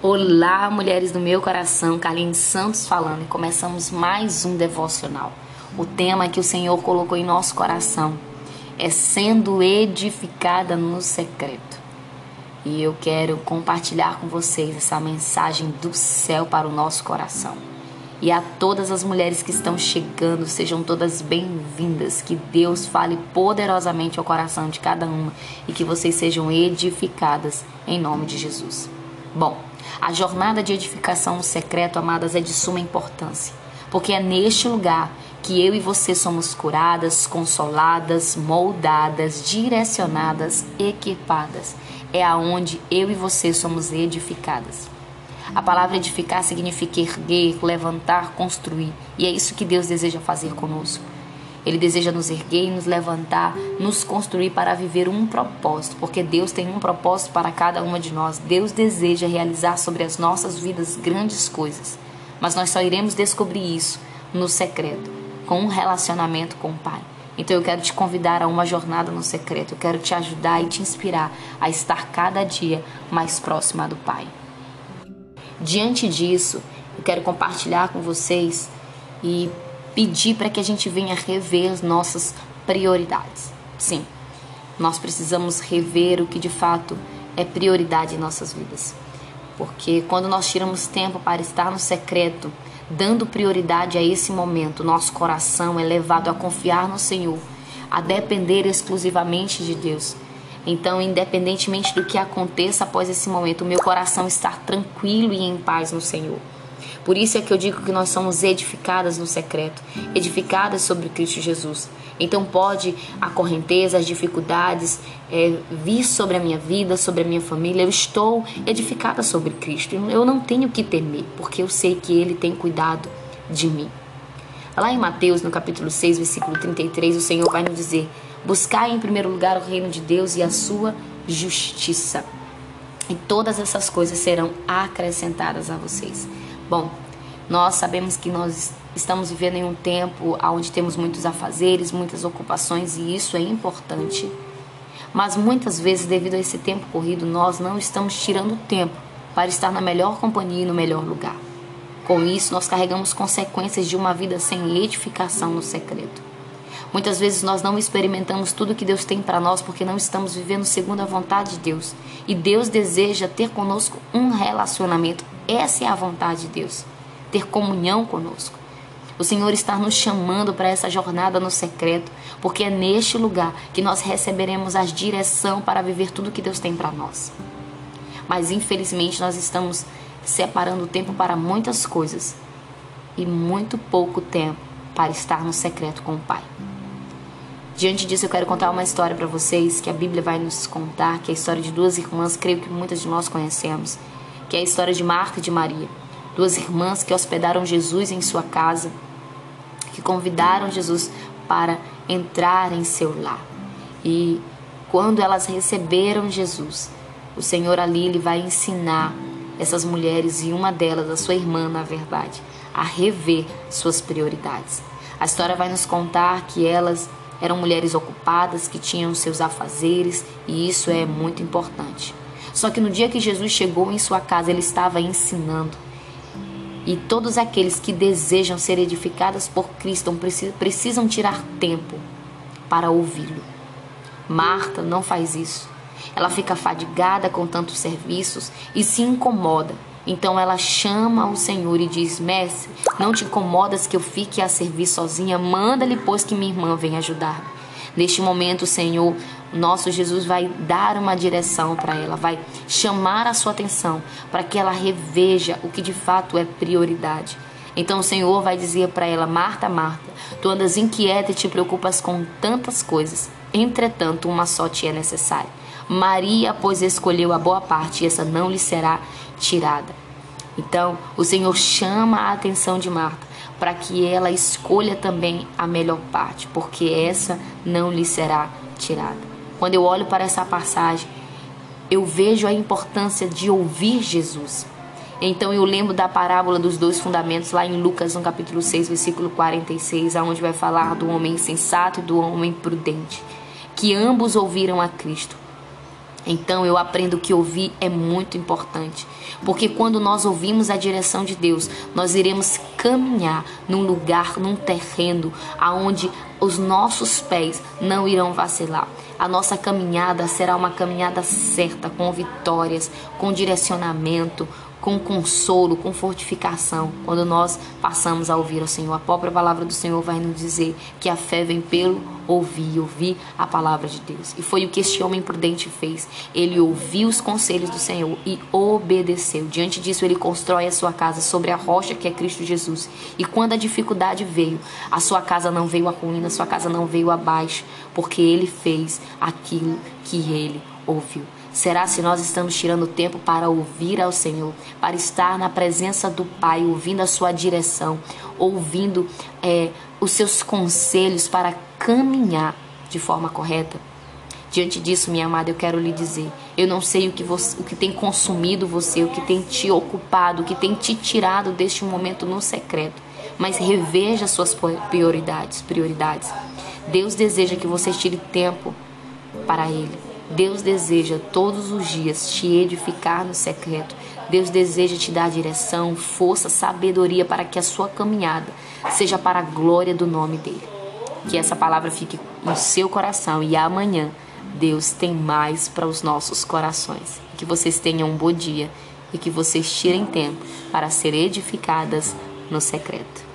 Olá, mulheres do meu coração, Carlinhos Santos falando e começamos mais um devocional. O tema que o Senhor colocou em nosso coração é sendo edificada no secreto. E eu quero compartilhar com vocês essa mensagem do céu para o nosso coração. E a todas as mulheres que estão chegando, sejam todas bem-vindas. Que Deus fale poderosamente ao coração de cada uma e que vocês sejam edificadas em nome de Jesus. Bom, a jornada de edificação no secreto, amadas, é de suma importância, porque é neste lugar que eu e você somos curadas, consoladas, moldadas, direcionadas, equipadas. É aonde eu e você somos edificadas. A palavra edificar significa erguer, levantar, construir, e é isso que Deus deseja fazer conosco. Ele deseja nos erguer nos levantar, nos construir para viver um propósito, porque Deus tem um propósito para cada uma de nós. Deus deseja realizar sobre as nossas vidas grandes coisas, mas nós só iremos descobrir isso no secreto, com um relacionamento com o Pai. Então eu quero te convidar a uma jornada no secreto. Eu quero te ajudar e te inspirar a estar cada dia mais próxima do Pai. Diante disso, eu quero compartilhar com vocês e pedir para que a gente venha rever as nossas prioridades. Sim, nós precisamos rever o que de fato é prioridade em nossas vidas. Porque quando nós tiramos tempo para estar no secreto, dando prioridade a esse momento, nosso coração é levado a confiar no Senhor, a depender exclusivamente de Deus. Então, independentemente do que aconteça após esse momento, o meu coração está tranquilo e em paz no Senhor. Por isso é que eu digo que nós somos edificadas no secreto, edificadas sobre Cristo Jesus. Então pode a correnteza, as dificuldades é, vir sobre a minha vida, sobre a minha família. Eu estou edificada sobre Cristo. Eu não tenho que temer, porque eu sei que Ele tem cuidado de mim. Lá em Mateus, no capítulo 6, versículo 33, o Senhor vai nos dizer: Buscai em primeiro lugar o reino de Deus e a sua justiça. E todas essas coisas serão acrescentadas a vocês. Bom, nós sabemos que nós estamos vivendo em um tempo onde temos muitos afazeres, muitas ocupações e isso é importante. Mas muitas vezes, devido a esse tempo corrido, nós não estamos tirando tempo para estar na melhor companhia e no melhor lugar. Com isso, nós carregamos consequências de uma vida sem edificação no secreto. Muitas vezes nós não experimentamos tudo que Deus tem para nós porque não estamos vivendo segundo a vontade de Deus. E Deus deseja ter conosco um relacionamento essa é a vontade de Deus, ter comunhão conosco. O Senhor está nos chamando para essa jornada no secreto, porque é neste lugar que nós receberemos a direção para viver tudo que Deus tem para nós. Mas infelizmente nós estamos separando tempo para muitas coisas e muito pouco tempo para estar no secreto com o Pai. Diante disso, eu quero contar uma história para vocês que a Bíblia vai nos contar, que é a história de duas irmãs, creio que muitas de nós conhecemos, que é a história de Marta e de Maria, duas irmãs que hospedaram Jesus em sua casa, que convidaram Jesus para entrar em seu lar. E quando elas receberam Jesus, o Senhor ali ele vai ensinar essas mulheres e uma delas, a sua irmã, na verdade, a rever suas prioridades. A história vai nos contar que elas eram mulheres ocupadas, que tinham seus afazeres, e isso é muito importante. Só que no dia que Jesus chegou em sua casa, ele estava ensinando. E todos aqueles que desejam ser edificados por Cristo precisam tirar tempo para ouvi-lo. Marta não faz isso. Ela fica fadigada com tantos serviços e se incomoda. Então ela chama o Senhor e diz: Mestre, não te incomodas que eu fique a servir sozinha? Manda-lhe, pois, que minha irmã venha ajudar-me. Neste momento, Senhor, nosso Jesus vai dar uma direção para ela, vai chamar a sua atenção para que ela reveja o que de fato é prioridade. Então o Senhor vai dizer para ela: Marta, Marta, tu andas inquieta e te preocupas com tantas coisas, entretanto, uma só te é necessária. Maria, pois, escolheu a boa parte e essa não lhe será tirada. Então, o Senhor chama a atenção de Marta para que ela escolha também a melhor parte, porque essa não lhe será tirada. Quando eu olho para essa passagem, eu vejo a importância de ouvir Jesus. Então eu lembro da parábola dos dois fundamentos lá em Lucas, no capítulo 6, versículo 46, aonde vai falar do homem sensato e do homem prudente, que ambos ouviram a Cristo. Então eu aprendo que ouvir é muito importante, porque quando nós ouvimos a direção de Deus, nós iremos caminhar num lugar, num terreno aonde os nossos pés não irão vacilar. A nossa caminhada será uma caminhada certa, com vitórias, com direcionamento, com consolo, com fortificação, quando nós passamos a ouvir o Senhor. A própria palavra do Senhor vai nos dizer que a fé vem pelo ouvir, ouvir a palavra de Deus. E foi o que este homem prudente fez. Ele ouviu os conselhos do Senhor e obedeceu. Diante disso, ele constrói a sua casa sobre a rocha que é Cristo Jesus. E quando a dificuldade veio, a sua casa não veio a ruína, a sua casa não veio abaixo, porque ele fez aquilo que ele ouviu. Será se nós estamos tirando tempo para ouvir ao Senhor, para estar na presença do Pai, ouvindo a sua direção, ouvindo é, os seus conselhos para caminhar de forma correta? Diante disso, minha amada, eu quero lhe dizer: eu não sei o que, você, o que tem consumido você, o que tem te ocupado, o que tem te tirado deste momento no secreto, mas reveja suas prioridades, prioridades. Deus deseja que você tire tempo para Ele. Deus deseja todos os dias te edificar no secreto. Deus deseja te dar direção, força, sabedoria para que a sua caminhada seja para a glória do nome dele. Que essa palavra fique no seu coração e amanhã Deus tem mais para os nossos corações. Que vocês tenham um bom dia e que vocês tirem tempo para ser edificadas no secreto.